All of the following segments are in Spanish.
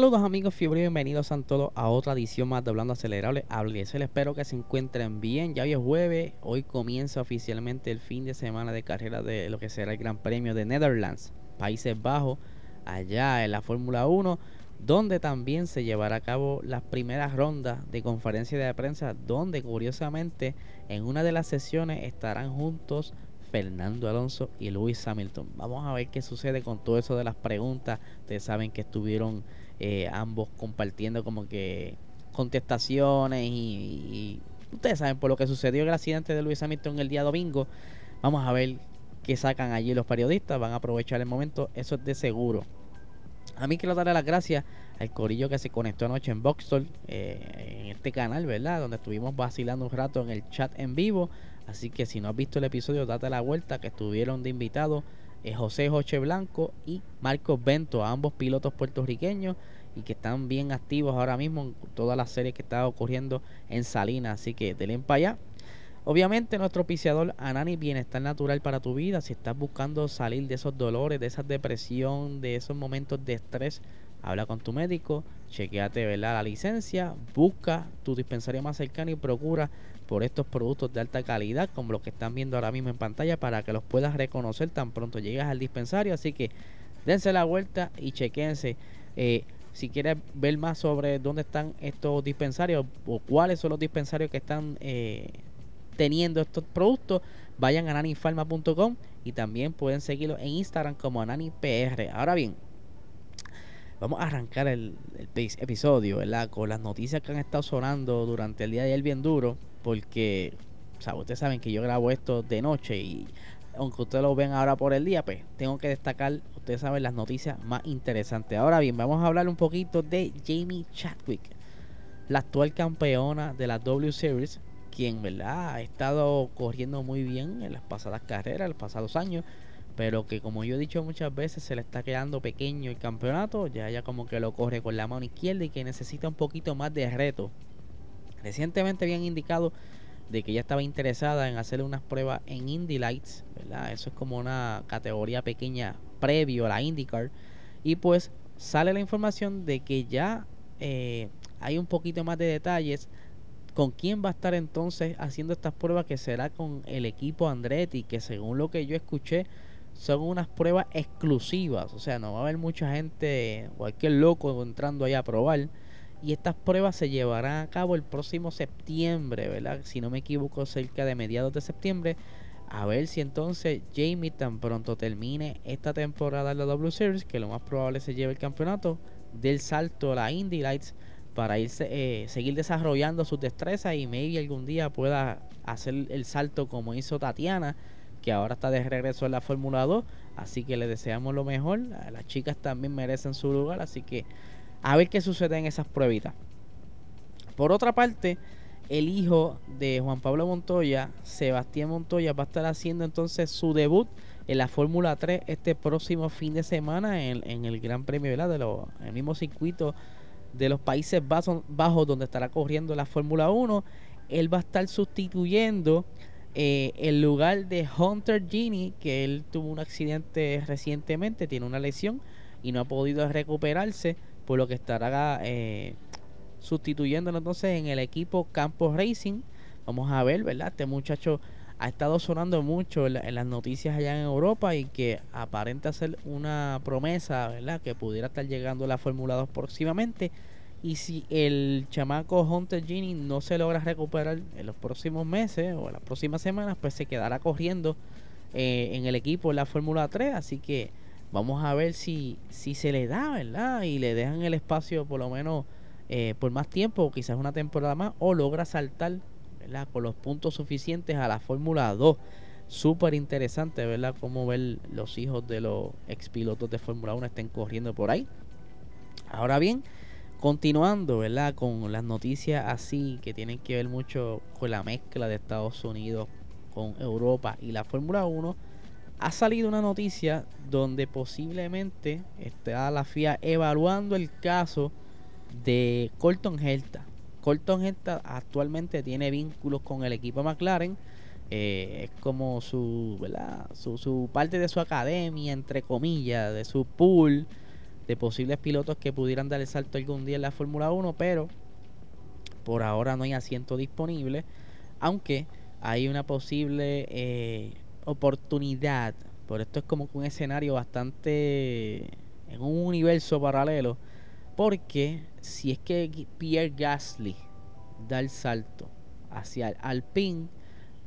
Saludos amigos fiebre, bienvenidos a todos a otra edición más de Hablando Acelerable. les espero que se encuentren bien. Ya hoy es jueves, hoy comienza oficialmente el fin de semana de carrera de lo que será el Gran Premio de Netherlands, Países Bajos, allá en la Fórmula 1, donde también se llevará a cabo las primeras rondas de conferencia de prensa, donde curiosamente en una de las sesiones estarán juntos Fernando Alonso y Lewis Hamilton. Vamos a ver qué sucede con todo eso de las preguntas. Ustedes saben que estuvieron eh, ambos compartiendo como que contestaciones y, ustedes saben por lo que sucedió el accidente de Luis Hamilton el día domingo. Vamos a ver qué sacan allí los periodistas, van a aprovechar el momento, eso es de seguro. A mí quiero darle las gracias al corillo que se conectó anoche en Voxel, eh, en este canal, ¿verdad? Donde estuvimos vacilando un rato en el chat en vivo. Así que si no has visto el episodio, date la vuelta, que estuvieron de invitados José Joche Blanco y Marcos Bento, ambos pilotos puertorriqueños y que están bien activos ahora mismo en todas las series que está ocurriendo en Salinas. Así que denle para allá. Obviamente nuestro piciador Anani Bienestar Natural para tu vida. Si estás buscando salir de esos dolores, de esa depresión, de esos momentos de estrés, habla con tu médico, chequeate ¿verdad? la licencia, busca tu dispensario más cercano y procura por estos productos de alta calidad como los que están viendo ahora mismo en pantalla para que los puedas reconocer tan pronto llegas al dispensario. Así que dense la vuelta y chequense. Eh, si quieres ver más sobre dónde están estos dispensarios o cuáles son los dispensarios que están eh, teniendo estos productos, vayan a nanifarma.com y también pueden seguirlo en Instagram como ananipr. Ahora bien, vamos a arrancar el, episodio ¿verdad? con las noticias que han estado sonando durante el día de ayer bien duro porque, o sea, ustedes saben que yo grabo esto de noche y aunque ustedes lo ven ahora por el día, pues tengo que destacar, ustedes saben, las noticias más interesantes. Ahora bien, vamos a hablar un poquito de Jamie Chadwick, la actual campeona de la W Series, quien, ¿verdad? Ha estado corriendo muy bien en las pasadas carreras, en los pasados años, pero que como yo he dicho muchas veces, se le está quedando pequeño el campeonato, ya ella como que lo corre con la mano izquierda y que necesita un poquito más de reto Recientemente habían indicado de que ella estaba interesada en hacer unas pruebas en Indy Lights, ¿verdad? Eso es como una categoría pequeña previo a la IndyCar. Y pues sale la información de que ya eh, hay un poquito más de detalles con quién va a estar entonces haciendo estas pruebas, que será con el equipo Andretti, que según lo que yo escuché, son unas pruebas exclusivas. O sea, no va a haber mucha gente, cualquier loco entrando ahí a probar y estas pruebas se llevarán a cabo el próximo septiembre, ¿verdad? Si no me equivoco, cerca de mediados de septiembre. A ver si entonces Jamie tan pronto termine esta temporada en la W Series, que lo más probable se lleve el campeonato, del salto a la Indy Lights para irse, eh, seguir desarrollando sus destrezas y maybe algún día pueda hacer el salto como hizo Tatiana, que ahora está de regreso en la Fórmula 2. Así que le deseamos lo mejor. Las chicas también merecen su lugar, así que a ver qué sucede en esas pruebitas. Por otra parte, el hijo de Juan Pablo Montoya, Sebastián Montoya, va a estar haciendo entonces su debut en la Fórmula 3 este próximo fin de semana en, el Gran Premio, ¿verdad? De los, el mismo circuito de los Países Bajos, donde estará corriendo la Fórmula 1. Él va a estar sustituyendo eh, el lugar de Hunter Genie, que él tuvo un accidente recientemente, tiene una lesión y no ha podido recuperarse por lo que estará eh, sustituyéndolo entonces en el equipo Campos Racing. Vamos a ver, ¿verdad? Este muchacho ha estado sonando mucho en, las noticias allá en Europa y que aparenta ser una promesa, ¿verdad? Que pudiera estar llegando a la Fórmula 2 próximamente. Y si el chamaco Hunter Genie no se logra recuperar en los próximos meses o en las próximas semanas, pues se quedará corriendo eh, en el equipo de la Fórmula 3. Así que Vamos a ver si, si se le da, ¿verdad? Y le dejan el espacio por lo menos eh, por más tiempo, quizás una temporada más, o logra saltar, ¿verdad? Con los puntos suficientes a la Fórmula 2. Súper interesante, ¿verdad? Cómo ver los hijos de los expilotos de Fórmula 1 estén corriendo por ahí. Ahora bien, Continuando, ¿verdad? Con las noticias así que tienen que ver mucho con la mezcla de Estados Unidos con Europa y la Fórmula 1, ha salido una noticia donde posiblemente está la FIA evaluando el caso de Colton Herta. Colton Herta actualmente tiene vínculos con el equipo McLaren. Eh, es como su, ¿verdad? Su, parte de su academia, entre comillas, de su pool de posibles pilotos que pudieran dar el salto algún día en la Fórmula 1, pero por ahora no hay asiento disponible, aunque hay una posible eh, oportunidad, por esto es como un escenario bastante en un universo paralelo, porque si es que Pierre Gasly da el salto hacia el Alpine,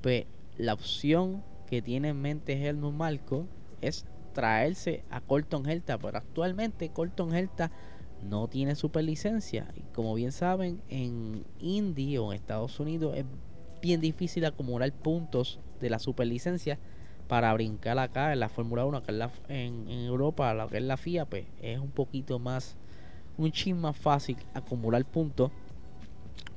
pues la opción que tiene en mente Helmut Marco es traerse a Colton Herta, pero actualmente Colton Herta no tiene superlicencia. Y como bien saben en Indy o en Estados Unidos es bien difícil acumular puntos de la superlicencia para brincar acá en la Fórmula 1 acá en, en, Europa lo que es la FIA pues es un poquito más un chin más fácil acumular puntos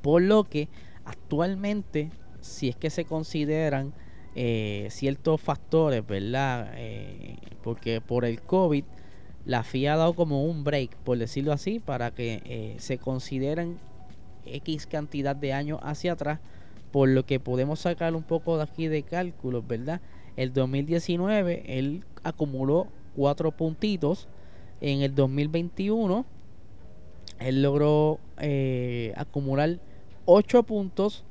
por lo que actualmente si es que se consideran eh, ciertos factores, ¿verdad? Eh, porque por el COVID la FIA ha dado como un break, por decirlo así, para que eh, se consideren X cantidad de años hacia atrás, por lo que podemos sacar un poco de aquí de cálculos, ¿verdad? El 2019 él acumuló cuatro puntitos, en el 2021 él logró acumular 8 puntos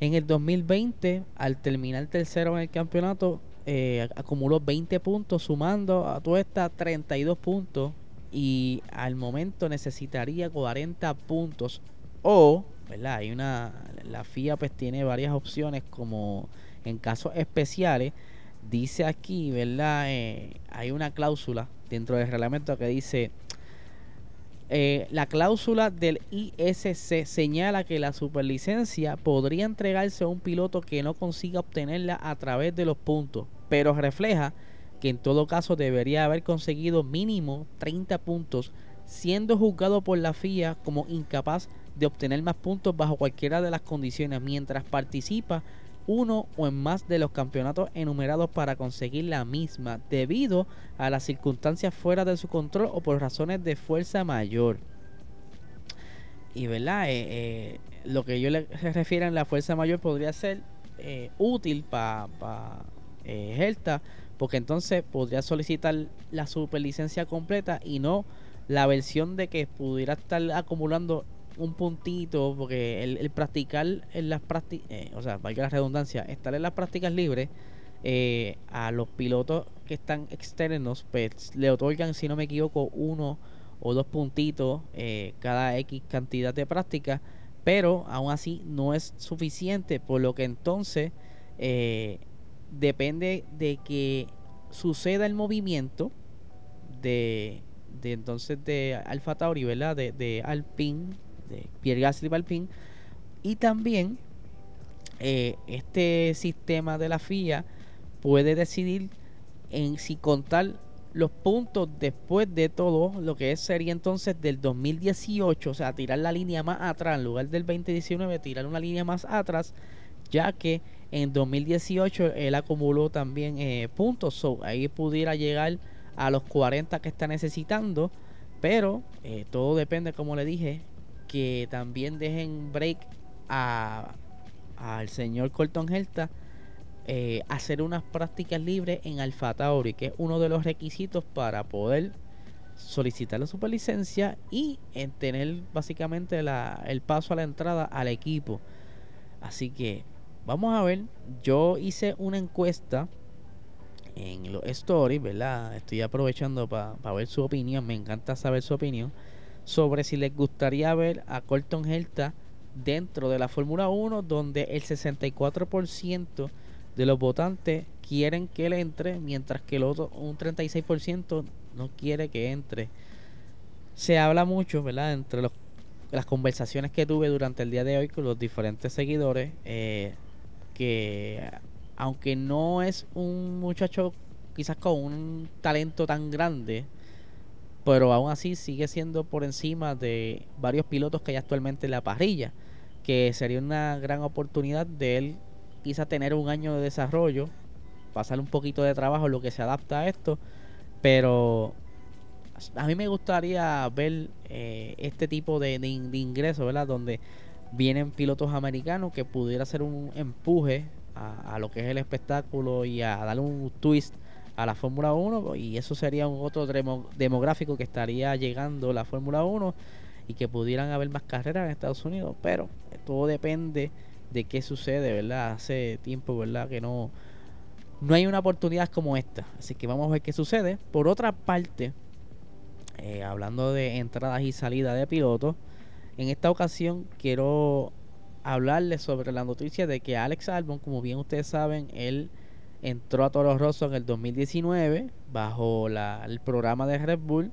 en el 2020, al terminar tercero en el campeonato, eh, acumuló 20 puntos, sumando a toda esta 32 puntos. Y al momento necesitaría 40 puntos. O, ¿verdad? Hay una. La FIA pues tiene varias opciones, como en casos especiales. Dice aquí, ¿verdad? Eh, hay una cláusula dentro del reglamento que dice eh, la cláusula del ISC señala que la superlicencia podría entregarse a un piloto que no consiga obtenerla a través de los puntos, pero refleja que en todo caso debería haber conseguido mínimo 30 puntos, siendo juzgado por la FIA como incapaz de obtener más puntos bajo cualquiera de las condiciones mientras participa uno o en más de los campeonatos enumerados para conseguir la misma debido a las circunstancias fuera de su control o por razones de fuerza mayor. Y verdad, eh, eh, lo que yo le refiero en la fuerza mayor podría ser eh, útil para pa, porque entonces podría solicitar la superlicencia completa y no la versión de que pudiera estar acumulando un puntito, porque el, practicar en las prácticas, eh, o sea, valga la redundancia, estar en las prácticas libres, eh, a los pilotos que están externos, pues le otorgan, si no me equivoco, uno o dos puntitos eh, cada X cantidad de práctica, pero aún así no es suficiente, por lo que entonces depende de que suceda el movimiento de, de entonces de Alfa Tauri, ¿verdad? De, de Alpine de Pierre Gasly Balpin y también eh, este sistema de la FIA puede decidir en si contar los puntos después de todo lo que sería entonces del 2018, o sea, tirar la línea más atrás en lugar del 2019, tirar una línea más atrás, ya que en 2018 él acumuló también eh, puntos, ahí pudiera llegar a los 40 que está necesitando, pero eh, todo depende, como le dije, que también dejen break a al señor Colton Herta eh, hacer unas prácticas libres en Alfa Tauri, que es uno de los requisitos para poder solicitar la superlicencia y en tener básicamente la, el paso a la entrada al equipo. Así que vamos a ver, yo hice una encuesta en los stories, ¿verdad? Estoy aprovechando para ver su opinión, me encanta saber su opinión sobre si les gustaría ver a Colton Herta dentro de la Fórmula 1, donde el 64% de los votantes quieren que él entre, mientras que el otro, un 36% no quiere que entre. Se habla mucho, ¿verdad?, entre los, las conversaciones que tuve durante el día de hoy con los diferentes seguidores, eh, que aunque no es un muchacho quizás con un talento tan grande, pero aún así sigue siendo por encima de varios pilotos que hay actualmente en la parrilla, que sería una gran oportunidad de él quizá tener un año de desarrollo, pasar un poquito de trabajo, lo que se adapta a esto, pero a mí me gustaría ver eh, este tipo de, de, ingresos, ¿verdad? Donde vienen pilotos americanos que pudiera ser un empuje a, a, lo que es el espectáculo y a darle un twist a la Fórmula 1 y eso sería un otro demográfico que estaría llegando la Fórmula 1 y que pudieran haber más carreras en Estados Unidos, pero todo depende de qué sucede, ¿verdad? Hace tiempo, ¿verdad? Que no no hay una oportunidad como esta, así que vamos a ver qué sucede. Por otra parte, eh, hablando de entradas y salidas de pilotos, en esta ocasión quiero hablarles sobre la noticia de que Alex Albon, como bien ustedes saben, él entró a Toro Rosso en el 2019 bajo el programa de Red Bull.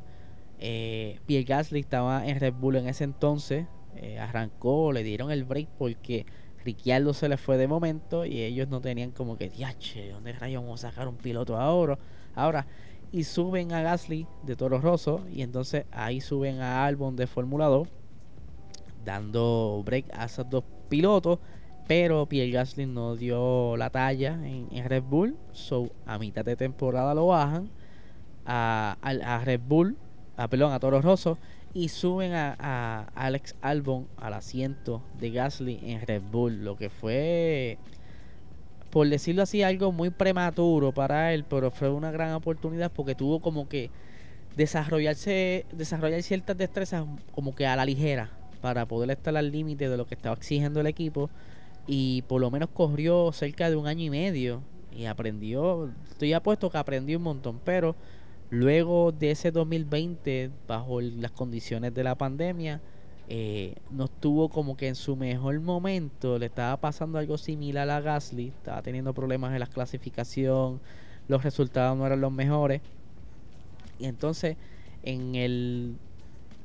Eh, Pierre Gasly estaba en Red Bull en ese entonces. Eh, arrancó, le dieron el break porque Ricciardo se le fue de momento y ellos no tenían como que, diache, ¿dónde rayos vamos a sacar un piloto ahora? Ahora, y suben a Gasly de Toro Rosso y entonces ahí suben a Albon de Fórmula 2 dando break a esos dos pilotos pero Pierre Gasly no dio la talla en, Red Bull. So, a mitad de temporada lo bajan a, Red Bull, a, perdón, a Toro Rosso. Y suben a, Alex Albon al asiento de Gasly en Red Bull. Lo que fue, por decirlo así, algo muy prematuro para él. Pero fue una gran oportunidad porque tuvo como que desarrollarse, desarrollar ciertas destrezas como que a la ligera. Para poder estar al límite de lo que estaba exigiendo el equipo y por lo menos corrió cerca de un año y medio y aprendió, estoy apuesto que aprendió un montón, pero luego de ese 2020, bajo las condiciones de la pandemia, eh, no estuvo como que en su mejor momento, le estaba pasando algo similar a Gasly, estaba teniendo problemas en la clasificación, los resultados no eran los mejores, y entonces en el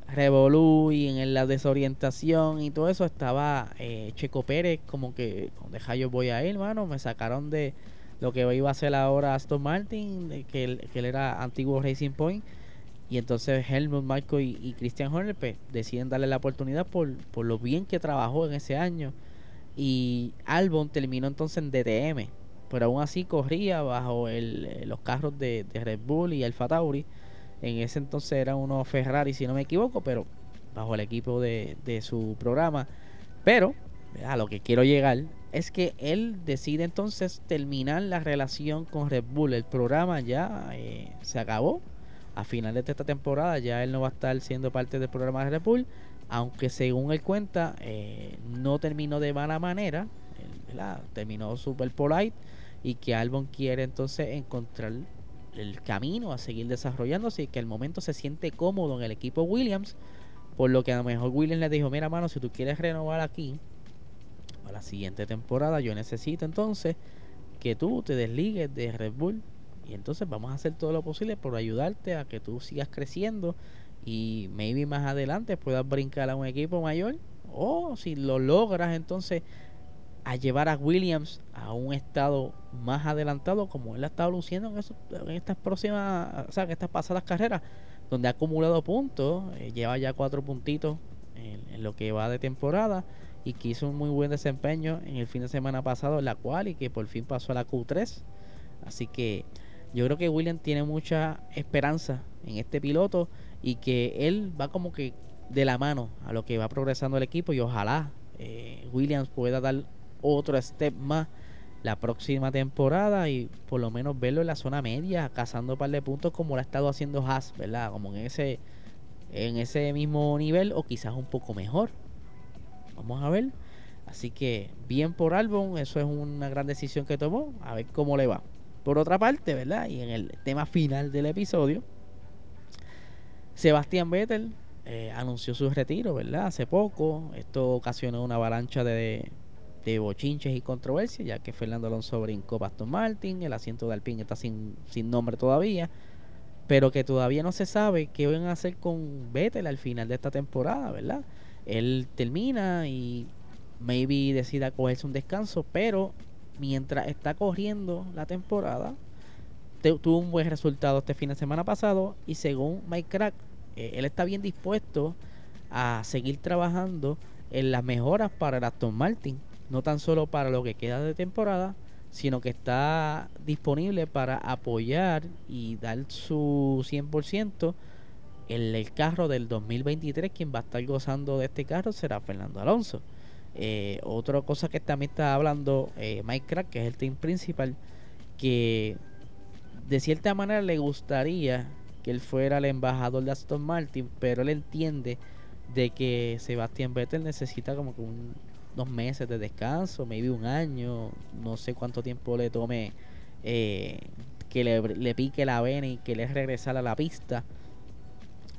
revolú y en la desorientación y todo eso estaba eh, Checo Pérez como que deja yo voy a ir hermano me sacaron de lo que iba a hacer ahora Aston Martin que él, era antiguo Racing Point y entonces Helmut Marco y, Christian Horner pues, deciden darle la oportunidad por, por lo bien que trabajó en ese año y Albon terminó entonces en DTM pero aún así corría bajo el, los carros de, de Red Bull y Alfa Tauri en ese entonces era uno Ferrari, si no me equivoco, pero bajo el equipo de, su programa. Pero a lo que quiero llegar es que él decide entonces terminar la relación con Red Bull. El programa ya eh, se acabó. A finales de esta temporada ya él no va a estar siendo parte del programa de Red Bull. Aunque según él cuenta, eh, no terminó de mala manera. Terminó super polite. Y que Albon quiere entonces encontrar el camino a seguir desarrollándose y que el momento se siente cómodo en el equipo Williams. Por lo que a lo mejor Williams le dijo, mira mano, si tú quieres renovar aquí para la siguiente temporada, yo necesito entonces que tú te desligues de Red Bull y entonces vamos a hacer todo lo posible por ayudarte a que tú sigas creciendo y maybe más adelante puedas brincar a un equipo mayor o si lo logras entonces a llevar a Williams a un estado más adelantado como él ha estado luciendo en, estas próximas, o sea, en estas pasadas carreras, donde ha acumulado puntos, eh, lleva ya cuatro puntitos en, lo que va de temporada y que hizo un muy buen desempeño en el fin de semana pasado en la cual y que por fin pasó a la Q3. Así que yo creo que Williams tiene mucha esperanza en este piloto y que él va como que de la mano a lo que va progresando el equipo y ojalá eh, Williams pueda dar otro step más la próxima temporada y por lo menos verlo en la zona media, cazando un par de puntos como lo ha estado haciendo Haas, ¿verdad? Como en ese, en ese mismo nivel o quizás un poco mejor. Vamos a ver. Así que bien por Albon, eso es una gran decisión que tomó, a ver cómo le va. Por otra parte, ¿verdad? Y en el tema final del episodio, Sebastián Vettel eh, anunció su retiro, ¿verdad? Hace poco. Esto ocasionó una avalancha de de bochinches y controversias, ya que Fernando Alonso brincó Aston Martin, el asiento de Alpine está sin, sin nombre todavía, pero que todavía no se sabe qué van a hacer con Vettel al final de esta temporada, ¿verdad? Él termina y maybe decida cogerse un descanso, pero mientras está corriendo la temporada, tuvo un buen resultado este fin de semana pasado y según Mike Crack eh, él está bien dispuesto a seguir trabajando en las mejoras para el Aston Martin, no tan solo para lo que queda de temporada, sino que está disponible para apoyar y dar su 100% en el carro del 2023. Quien va a estar gozando de este carro será Fernando Alonso. Eh, otra cosa que también está hablando eh, Mike Crack, que es el team principal, que de cierta manera le gustaría que él fuera el embajador de Aston Martin, pero él entiende de que Sebastián Vettel necesita como que unos meses de descanso, maybe un año, no sé cuánto tiempo le tome eh, que le, pique la vena y que le regresar a la pista.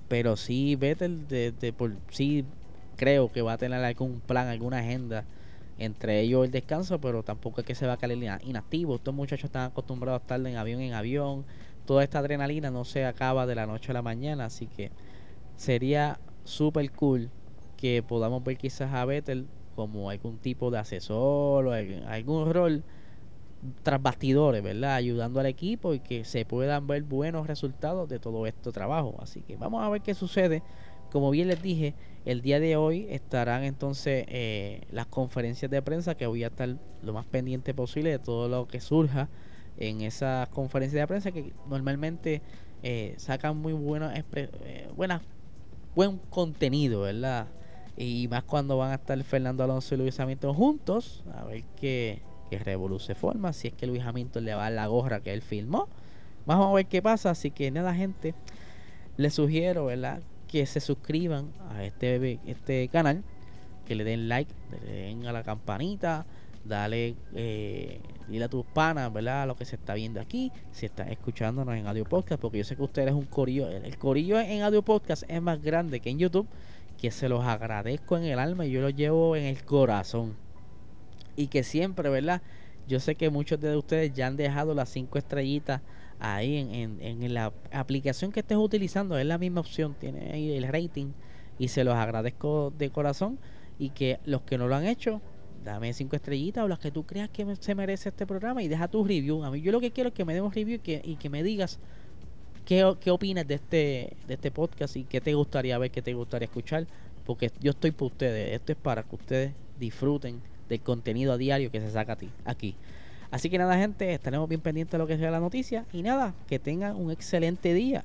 Pero sí, Vettel de, por sí creo que va a tener algún plan, alguna agenda entre ellos el descanso, pero tampoco es que se va a caer inactivo. Estos muchachos están acostumbrados a estar en avión en avión. Toda esta adrenalina no se acaba de la noche a la mañana, así que sería super cool que podamos ver quizás a Vettel como algún tipo de asesor o algún rol tras bastidores, ¿verdad? Ayudando al equipo y que se puedan ver buenos resultados de todo este trabajo. Así que vamos a ver qué sucede. Como bien les dije, el día de hoy estarán entonces eh, las conferencias de prensa que voy a estar lo más pendiente posible de todo lo que surja en esas conferencias de prensa que normalmente eh, sacan muy eh, buenas buen contenido, ¿verdad? Y más cuando van a estar Fernando Alonso y Luis Hamilton juntos, a ver qué, qué revoluce forma, si es que Luis Hamilton le va a la gorra que él filmó. Vamos a ver qué pasa, así que nada gente, les sugiero, ¿verdad? Que se suscriban a este, este canal, que le den like, le den a la campanita, dale, eh, dile a tus panas, ¿verdad? Lo que se está viendo aquí, si estás escuchándonos en audio podcast, porque yo sé que ustedes es un corillo, el, corillo en audio podcast es más grande que en YouTube, que se los agradezco en el alma y yo lo llevo en el corazón. Y que siempre, ¿verdad? Yo sé que muchos de ustedes ya han dejado las cinco estrellitas ahí en, en, en la aplicación que estés utilizando, es la misma opción, tiene ahí el rating y se los agradezco de corazón y que los que no lo han hecho dame cinco estrellitas o las que tú creas que se merece este programa y deja tu review. A mí yo lo que quiero es que me des un review y que, y que me digas qué, qué opinas de este, de este podcast y qué te gustaría ver, qué te gustaría escuchar. Porque yo estoy por ustedes. Esto es para que ustedes disfruten del contenido a diario que se saca aquí. Así que nada, gente, estaremos bien pendientes de lo que sea la noticia. Y nada, que tengan un excelente día.